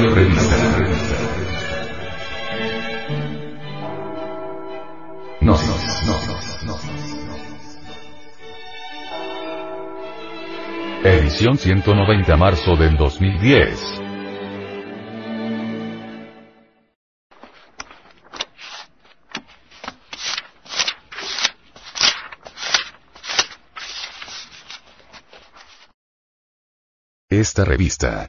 Audio revista. No, no, no, no. Edición 190 marzo del 2010. Esta revista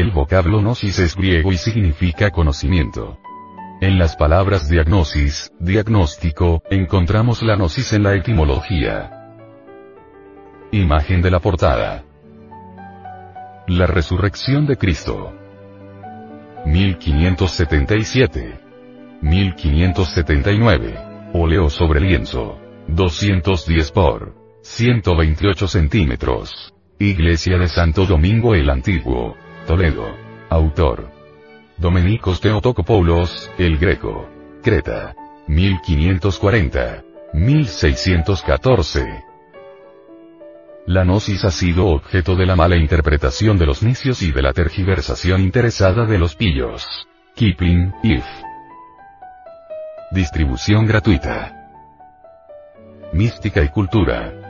El vocablo gnosis es griego y significa conocimiento. En las palabras diagnosis, diagnóstico, encontramos la gnosis en la etimología. Imagen de la portada. La resurrección de Cristo. 1577. 1579. Óleo sobre lienzo. 210 por 128 centímetros. Iglesia de Santo Domingo el Antiguo. Toledo. Autor. Domenicos Teotocopoulos, el Greco. Creta. 1540. 1614. La gnosis ha sido objeto de la mala interpretación de los necios y de la tergiversación interesada de los pillos. Kipling, if. Distribución gratuita. Mística y cultura.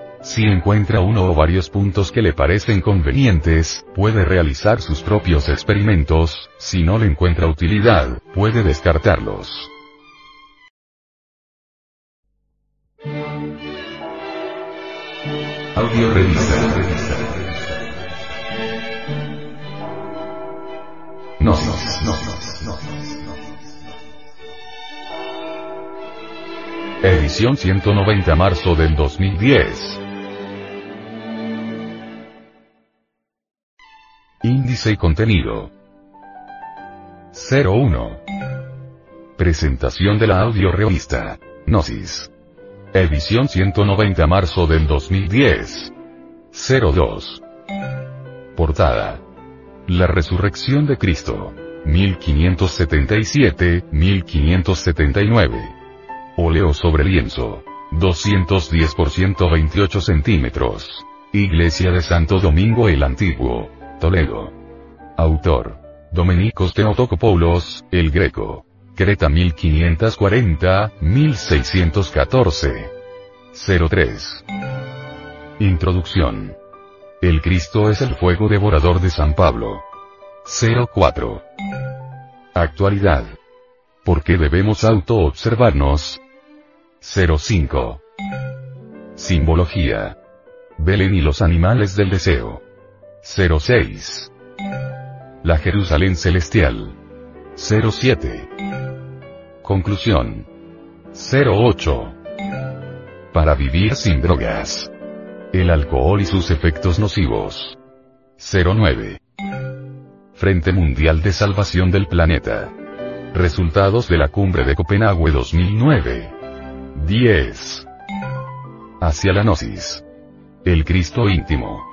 Si encuentra uno o varios puntos que le parecen convenientes, puede realizar sus propios experimentos, si no le encuentra utilidad, puede descartarlos. Audio no, no, no, no. Edición 190 marzo del 2010. Índice y contenido. 01. Presentación de la audio revista. Gnosis. Edición 190 marzo del 2010. 02. Portada. La resurrección de Cristo. 1577-1579. Óleo sobre lienzo. 210 por 128 centímetros. Iglesia de Santo Domingo el Antiguo. Toledo. Autor. Domenicos Teotocopoulos, el Greco. Creta 1540-1614. 03. Introducción. El Cristo es el fuego devorador de San Pablo. 04. Actualidad. ¿Por qué debemos auto-observarnos? 05. Simbología. Belén y los animales del deseo. 06. La Jerusalén Celestial. 07. Conclusión. 08. Para vivir sin drogas. El alcohol y sus efectos nocivos. 09. Frente Mundial de Salvación del Planeta. Resultados de la Cumbre de Copenhague 2009. 10. Hacia la Gnosis. El Cristo íntimo.